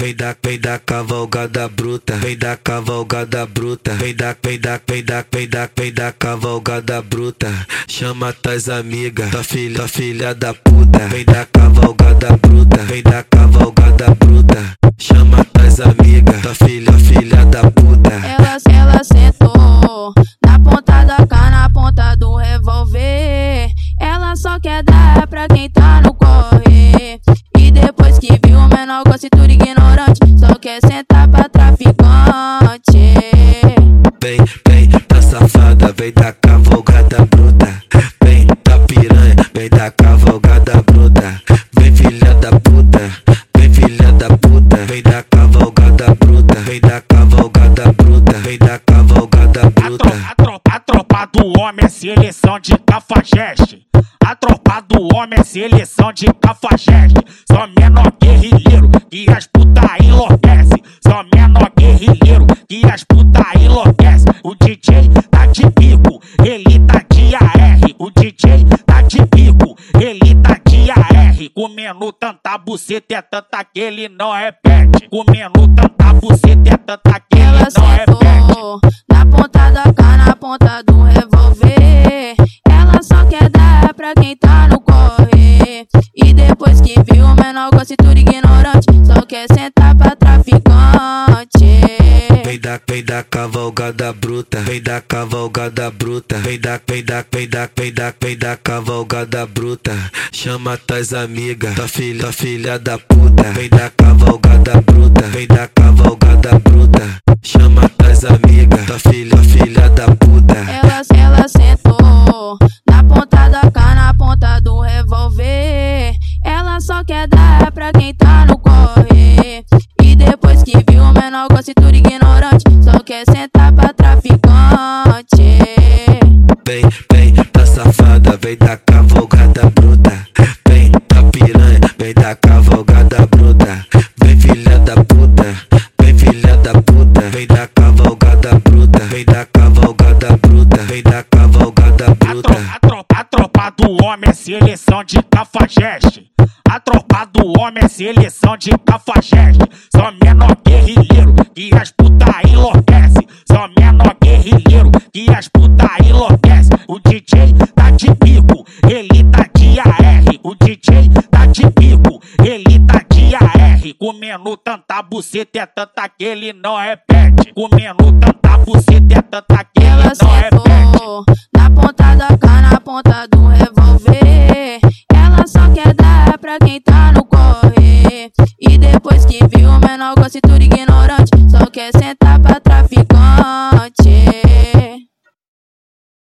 vem da, vem da cavalgada bruta, vem da cavalgada bruta, vem da, vem da, vem da, vem da, vem da cavalgada bruta. Chama tuas amigas, tua filha, tua filha da puta, vem da cavalgada bruta, vem da cavalgada bruta. Chama tuas amigas, tua filha, filha da puta. Ela, ela sentou na ponta da cana, na ponta do revólver. Ela só quer dar pra quem tá no menor gosta tudo ignorante, só quer sentar pra traficante. Vem, vem, tá safada, vem da cavalgada bruta. Vem da piranha, vem da cavalgada bruta. Vem filha da puta, vem filha da puta. Vem da cavalgada bruta, vem da cavalgada bruta, vem da cavalgada A bruta. tropa, a tropa, a tropa do homem é seleção de cafajeste. A tropa do homem é seleção de cafajeste. Só menor guerrilheiro que as puta enlouquece. Só menor guerrilheiro que as puta enlouquece. O DJ tá de bico, ele tá de AR. O DJ tá de bico, ele tá de AR. Comendo tanta buceta é tanta que ele não repete. Comendo tanta buceta é tanta que ele Ela não repete. sentou na ponta da cana, na ponta do revólver. Ela só quer dar pra quem tá no corre. E depois que viu o menor gosta tudo ignorante, só quer sentar pra traficante. Vem da, vem da cavalgada bruta, vem da cavalgada bruta, vem da, vem da, vem da, vem da, vem da cavalgada bruta. Chama tuas amigas, tua filha, tua filha da puta, vem da cavalgada bruta, vem da cavalgada bruta. Chama tuas amigas, tua filha, tua filha da puta. Ela, ela sentou na ponta da cana, na ponta do revólver. Ela só quer dar pra quem tá no quer sentar pra traficante. Vem, vem, tá safada, vem da cavalgada bruta. Vem da piranha, vem da cavalgada bruta. Vem filha da puta, vem filha da puta. Vem da cavalgada bruta, vem da cavalgada bruta. Vem da cavalgada A bruta. tropa, a tropa, a tropa do homem é seleção de cafajeste. A tropa do homem é seleção de cafajeste. Só menor guerrilheiro DJ tá de bico, ele tá de AR. O DJ tá de bico, ele tá de AR. Comendo tanta buceta é tanta que ele não repete. Comendo tanta buceta é tanta que ele Ela não repete. sentou na ponta da cana, na ponta do revólver. Ela só quer dar pra quem tá no corre. E depois que viu o menor gosta tudo ignorante, só quer sentar pra.